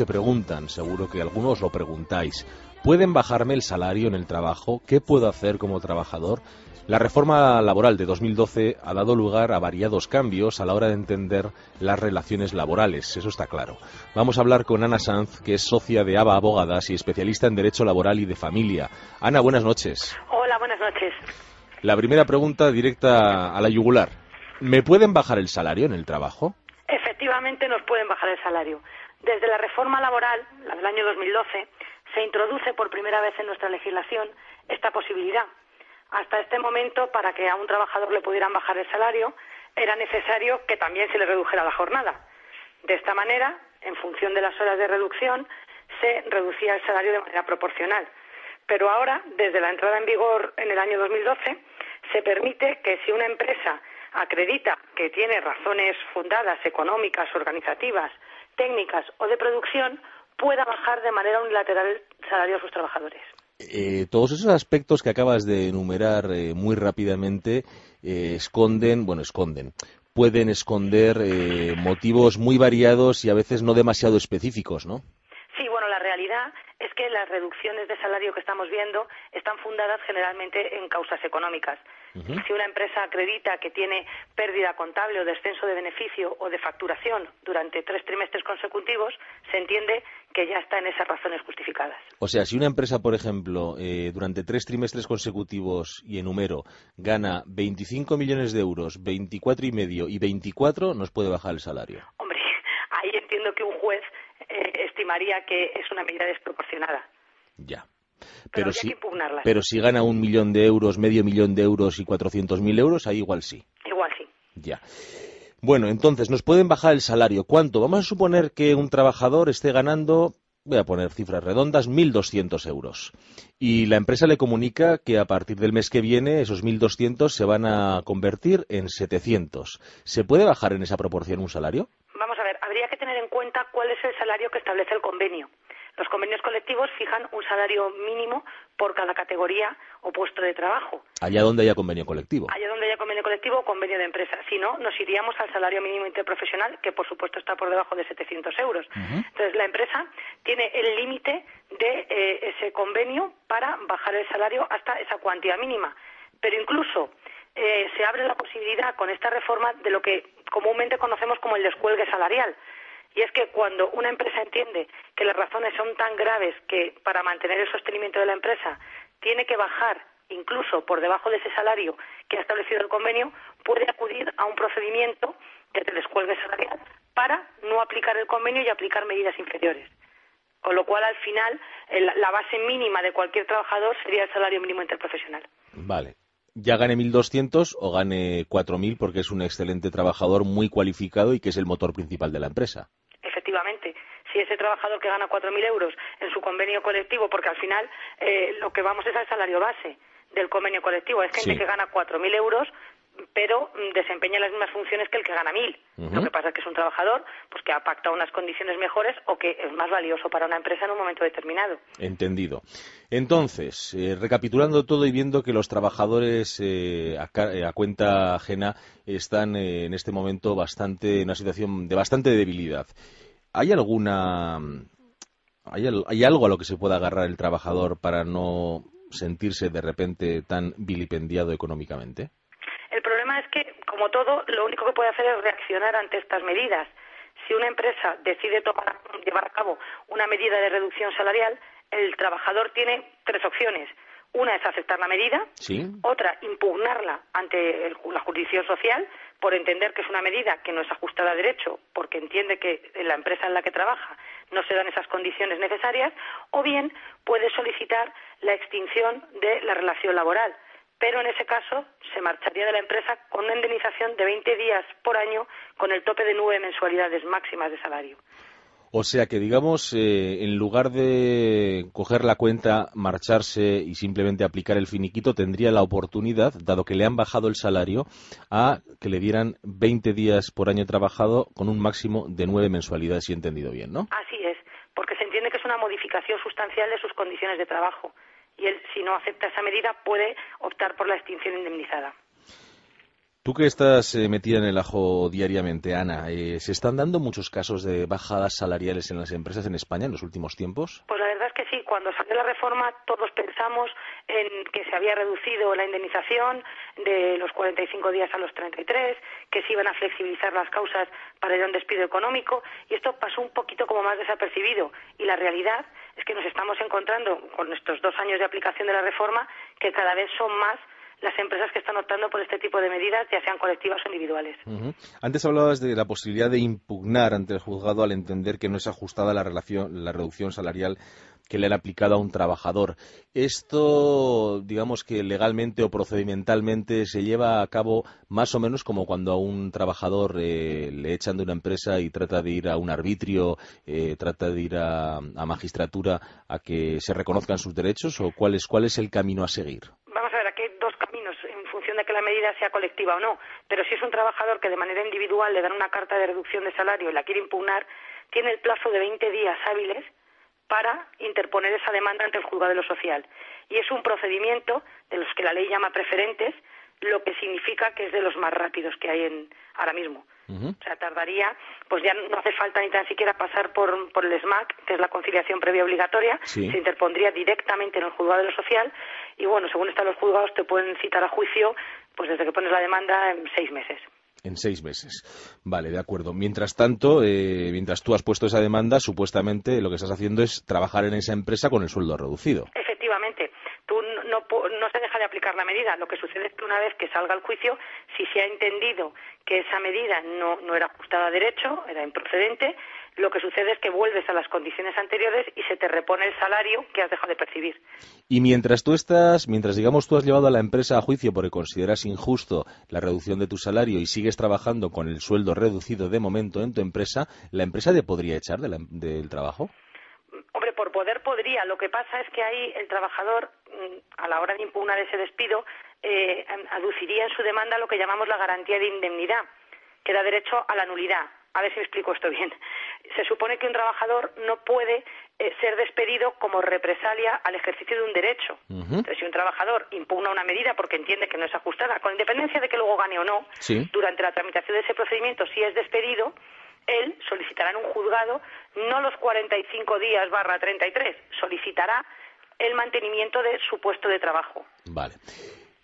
se preguntan, seguro que algunos lo preguntáis, ¿pueden bajarme el salario en el trabajo? ¿Qué puedo hacer como trabajador? La reforma laboral de 2012 ha dado lugar a variados cambios a la hora de entender las relaciones laborales, eso está claro. Vamos a hablar con Ana Sanz, que es socia de ABA Abogadas y especialista en Derecho Laboral y de Familia. Ana, buenas noches. Hola, buenas noches. La primera pregunta directa a la yugular. ¿Me pueden bajar el salario en el trabajo? Efectivamente nos pueden bajar el salario. Desde la reforma laboral, la del año 2012, se introduce por primera vez en nuestra legislación esta posibilidad hasta este momento, para que a un trabajador le pudieran bajar el salario, era necesario que también se le redujera la jornada. De esta manera, en función de las horas de reducción, se reducía el salario de manera proporcional. Pero ahora, desde la entrada en vigor en el año 2012, se permite que si una empresa acredita que tiene razones fundadas económicas, organizativas, técnicas o de producción, pueda bajar de manera unilateral el salario a sus trabajadores. Eh, todos esos aspectos que acabas de enumerar eh, muy rápidamente eh, esconden, bueno, esconden, pueden esconder motivos muy variados y a veces no demasiado específicos, ¿no? Sí, bueno, la realidad es que las reducciones de salario que estamos viendo están fundadas generalmente en causas económicas. Si una empresa acredita que tiene pérdida contable o descenso de beneficio o de facturación durante tres trimestres consecutivos, se entiende que ya está en esas razones justificadas. O sea, si una empresa, por ejemplo, eh, durante tres trimestres consecutivos y enumero gana 25 millones de euros, 24 y medio y 24, nos puede bajar el salario. Hombre, ahí entiendo que un juez eh, estimaría que es una medida desproporcionada. Ya. Pero, si, pero si gana un millón de euros, medio millón de euros y 400.000 euros, ahí igual sí. Igual sí. Ya. Bueno, entonces, nos pueden bajar el salario. ¿Cuánto? Vamos a suponer que un trabajador esté ganando, voy a poner cifras redondas, 1.200 euros. Y la empresa le comunica que a partir del mes que viene esos 1.200 se van a convertir en 700. ¿Se puede bajar en esa proporción un salario? Vamos a ver, habría que tener en cuenta cuál es el salario que establece el convenio. Los convenios colectivos fijan un salario mínimo por cada categoría o puesto de trabajo. Allá donde haya convenio colectivo. Allá donde haya convenio colectivo o convenio de empresa. Si no, nos iríamos al salario mínimo interprofesional, que por supuesto está por debajo de 700 euros. Entonces, la empresa tiene el límite de eh, ese convenio para bajar el salario hasta esa cuantía mínima. Pero incluso eh, se abre la posibilidad con esta reforma de lo que comúnmente conocemos como el descuelgue salarial. Y es que cuando una empresa entiende que las razones son tan graves que para mantener el sostenimiento de la empresa tiene que bajar incluso por debajo de ese salario que ha establecido el convenio, puede acudir a un procedimiento de descuelgue salarial para no aplicar el convenio y aplicar medidas inferiores. Con lo cual, al final, la base mínima de cualquier trabajador sería el salario mínimo interprofesional. Vale ya gane 1.200 o gane 4.000 porque es un excelente trabajador muy cualificado y que es el motor principal de la empresa. Efectivamente. Si ese trabajador que gana 4.000 euros en su convenio colectivo, porque al final eh, lo que vamos es al salario base del convenio colectivo, es gente que gana 4.000 euros pero mm, desempeña las mismas funciones que el que gana mil. Lo que pasa es que es un trabajador pues que ha pactado unas condiciones mejores o que es más valioso para una empresa en un momento determinado. Entendido. Entonces, eh, recapitulando todo y viendo que los trabajadores eh, eh, a, cuenta ajena están en este momento bastante en una situación de bastante debilidad. ¿Hay alguna hay, hay algo a lo que se pueda agarrar el trabajador para no sentirse de repente tan vilipendiado económicamente? Como todo, lo único que puede hacer es reaccionar ante estas medidas. Si una empresa decide llevar a cabo una medida de reducción salarial, el trabajador tiene tres opciones. Una es aceptar la medida, otra impugnarla ante la jurisdicción social por entender que es una medida que no es ajustada a derecho, porque entiende que en la empresa en la que trabaja no se dan esas condiciones necesarias, o bien puede solicitar la extinción de la relación laboral pero en ese caso se marcharía de la empresa con una indemnización de 20 días por año con el tope de nueve mensualidades máximas de salario. O sea que, digamos, eh, en lugar de coger la cuenta, marcharse y simplemente aplicar el finiquito, tendría la oportunidad, dado que le han bajado el salario, a que le dieran 20 días por año trabajado con un máximo de nueve mensualidades, si he entendido bien, ¿no? Así es, porque se entiende que es una modificación sustancial de sus condiciones de trabajo y él, si no acepta esa medida, puede optar por la extinción indemnizada. Tú que estás eh, metida en el ajo diariamente, Ana, eh, ¿se están dando muchos casos de bajadas salariales en las empresas en España en los últimos tiempos? Pues la verdad es que sí. Cuando salió la reforma, todos pensamos en que se había reducido la indemnización de los 45 días a los 33, que se iban a flexibilizar las causas para ir a un despido económico, y esto pasó un poquito como más desapercibido. Y la realidad es que nos estamos encontrando, con estos dos años de aplicación de la reforma, que cada vez son más las empresas que están optando por este tipo de medidas, ya sean colectivas o individuales. Antes hablabas de la posibilidad de impugnar ante el juzgado al entender que no es ajustada la, relación, la reducción salarial que le han aplicado a un trabajador. Esto, digamos que legalmente o procedimentalmente se lleva a cabo más o menos como cuando a un trabajador eh, le echan de una empresa y trata de ir a un arbitrio, eh, trata de ir a, a, magistratura a que se reconozcan sus derechos o cuál es, cuál es el camino a seguir de que la medida sea colectiva o no, pero si es un trabajador que de manera individual le dan una carta de reducción de salario y la quiere impugnar, tiene el plazo de 20 días hábiles para interponer esa demanda ante el juzgado de lo social. Y es un procedimiento de los que la ley llama preferentes, lo que significa que es de los más rápidos que hay en, ahora mismo. O sea, tardaría, pues ya no hace falta ni tan siquiera pasar por, por el SMAC, que es la conciliación previa obligatoria, se interpondría directamente en el juzgado de lo social y bueno, según están los juzgados te pueden citar a juicio pues desde que pones la demanda en seis meses. En seis meses. Vale, de acuerdo. Mientras tanto, eh, mientras tú has puesto esa demanda, supuestamente lo que estás haciendo es trabajar en esa empresa con el sueldo reducido. Efectivamente. Tú no, no, se deja de aplicar la medida. Lo que sucede es que una vez que salga el juicio, si se ha entendido que esa medida no, no era ajustada a derecho, era improcedente, lo que sucede es que vuelves a las condiciones anteriores y se te repone el salario que has dejado de percibir. Y mientras tú estás, mientras digamos tú has llevado a la empresa a juicio porque consideras injusto la reducción de tu salario y sigues trabajando con el sueldo reducido de momento en tu empresa, ¿la empresa te podría echar del trabajo? Hombre, por poder podría. Lo que pasa es que ahí el trabajador, mm, a la hora de impugnar ese despido, eh, aduciría en su demanda lo que llamamos la garantía de indemnidad, que da derecho a la nulidad a ver si explico esto bien. Se supone que un trabajador no puede eh, ser despedido como represalia al ejercicio de un derecho. Entonces, si un trabajador impugna una medida porque entiende que no es ajustada, con independencia de que luego gane o no, durante la tramitación de ese procedimiento, si es despedido, él solicitará en un juzgado no los 45 días barra 33, solicitará el mantenimiento de su puesto de trabajo. Vale.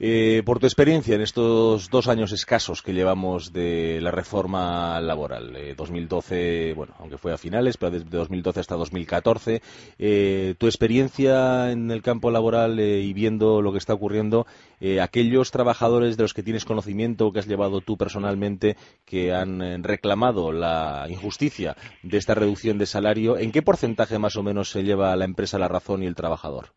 Eh, por tu experiencia en estos dos años escasos que llevamos de la reforma laboral, 2012, eh, bueno, aunque fue a finales, pero desde 2012 hasta 2014, eh, tu experiencia en el campo laboral y viendo lo que está ocurriendo, aquellos trabajadores de los que tienes conocimiento, que has llevado tú personalmente, que han reclamado la injusticia de esta reducción de salario, ¿en qué porcentaje más o menos se lleva la empresa la razón y el trabajador?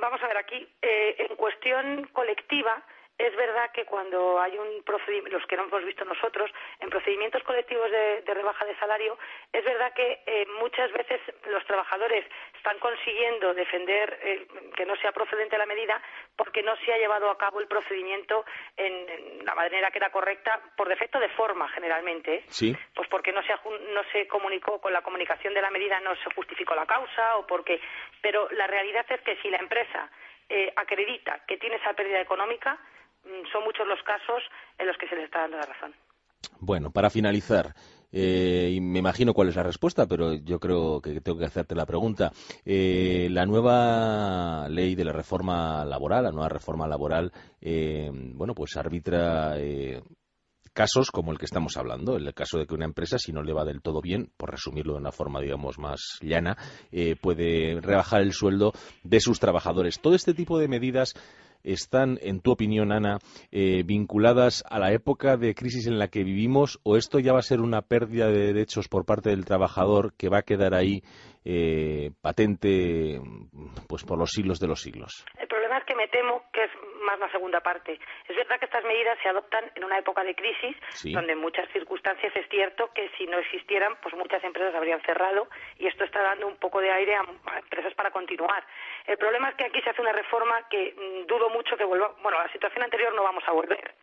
Vamos a ver aquí, eh, cuestión colectiva, es verdad que cuando hay un procedimiento, los que no hemos visto nosotros, en procedimientos colectivos de, rebaja de salario, es verdad que eh, muchas veces los trabajadores están consiguiendo defender eh, que no sea procedente la medida porque no se ha llevado a cabo el procedimiento en, la manera que era correcta por defecto de forma generalmente. Sí. Pues porque no se, no se comunicó con la comunicación de la medida, no se justificó la causa o porque. Pero la realidad es que si la empresa eh, acredita que tiene esa pérdida económica, Mm, son muchos los casos en los que se les está dando la razón. Bueno, para finalizar, eh, y me imagino cuál es la respuesta, pero yo creo que tengo que hacerte la pregunta. Eh, la nueva ley de la reforma laboral, la nueva reforma laboral, eh, bueno, pues arbitra casos como el que estamos hablando, el caso de que una empresa, si no le va del todo bien, por resumirlo de una forma, digamos, más llana, puede rebajar el sueldo de sus trabajadores. Todo este tipo de medidas están, en tu opinión, Ana, eh, vinculadas a la época de crisis en la que vivimos o esto ya va a ser una pérdida de derechos por parte del trabajador que va a quedar ahí eh, patente pues por los siglos de los siglos? El problema es que me temo que más la segunda parte. Es verdad que estas medidas se adoptan en una época de crisis, donde en muchas circunstancias es cierto que si no existieran, pues muchas empresas habrían cerrado y esto está dando un poco de aire a, empresas para continuar. El problema es que aquí se hace una reforma que mm, dudo mucho que vuelva. Bueno, a la situación anterior no vamos a volver.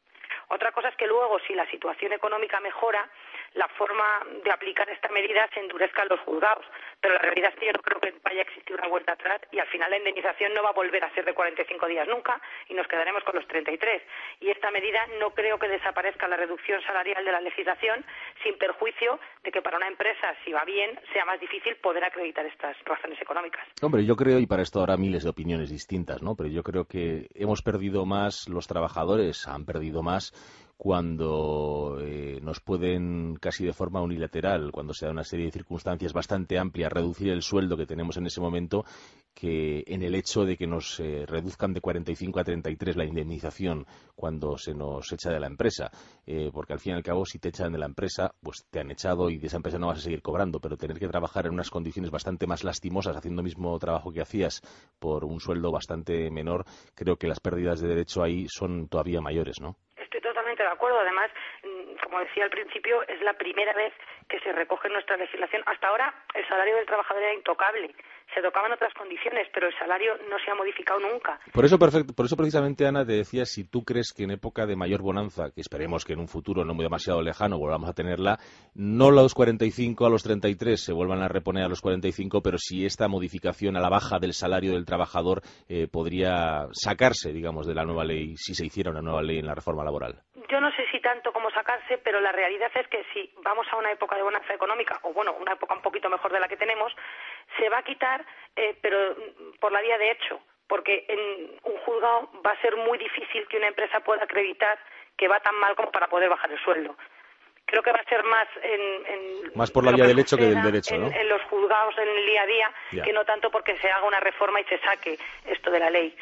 Otra cosa es que luego, si la situación económica mejora, la forma de aplicar esta medida se endurezca en los juzgados. Pero la realidad es que yo no creo que vaya a existir una vuelta atrás y al final la indemnización no va a volver a ser de 45 días nunca y nos quedaremos con los 33. Y esta medida no creo que desaparezca la reducción salarial de la legislación sin perjuicio de que para una empresa, si va bien, sea más difícil poder acreditar estas razones económicas. Hombre, yo creo, y para esto habrá miles de opiniones distintas, ¿no? Pero yo creo que hemos perdido más, los trabajadores han perdido más cuando eh, nos pueden casi de forma unilateral, cuando se da una serie de circunstancias bastante amplias, reducir el sueldo que tenemos en ese momento, que en el hecho de que nos eh, reduzcan de 45 a 33 la indemnización cuando se nos echa de la empresa. Eh, porque al fin y al cabo, si te echan de la empresa, pues te han echado y de esa empresa no vas a seguir cobrando, pero tener que trabajar en unas condiciones bastante más lastimosas, haciendo el mismo trabajo que hacías por un sueldo bastante menor, creo que las pérdidas de derecho ahí son todavía mayores, ¿no? De acuerdo. Además, mm, como decía al principio, es la primera vez que se recoge nuestra legislación. Hasta ahora el salario del trabajador era intocable se tocaban otras condiciones, pero el salario no se ha modificado nunca. Por eso, perfecto, por eso precisamente, Ana, te decía si tú crees que en época de mayor bonanza, que esperemos que en un futuro no muy demasiado lejano volvamos a tenerla, no los 45 a los 33 se vuelvan a reponer a los 45, pero si esta modificación a la baja del salario del trabajador eh, podría sacarse, digamos, de la nueva ley, si se hiciera una nueva ley en la reforma laboral. Yo no sé si tanto como sacarse, pero la realidad es que si vamos a una época de bonanza económica, o bueno, una época un poquito mejor de la que tenemos, se va a quitar, eh, pero por la vía de hecho, porque en un juzgado va a ser muy difícil que una empresa pueda acreditar que va tan mal como para poder bajar el sueldo. Creo que va a ser más en, más por la vía del hecho que del derecho, ¿no? En, los juzgados en el día a día, que no tanto porque se haga una reforma y se saque esto de la ley.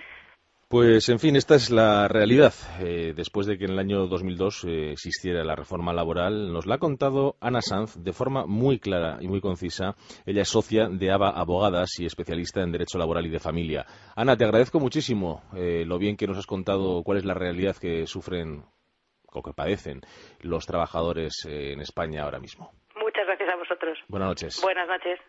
Pues, en fin, esta es la realidad. Eh, después de que en el año 2002 eh, existiera la reforma laboral, nos la ha contado Ana Sanz de forma muy clara y muy concisa. Ella es socia de ABA Abogadas y especialista en Derecho Laboral y de Familia. Ana, te agradezco muchísimo eh, lo bien que nos has contado cuál es la realidad que sufren o que padecen los trabajadores en España ahora mismo. Muchas gracias a vosotros. Buenas noches. Buenas noches.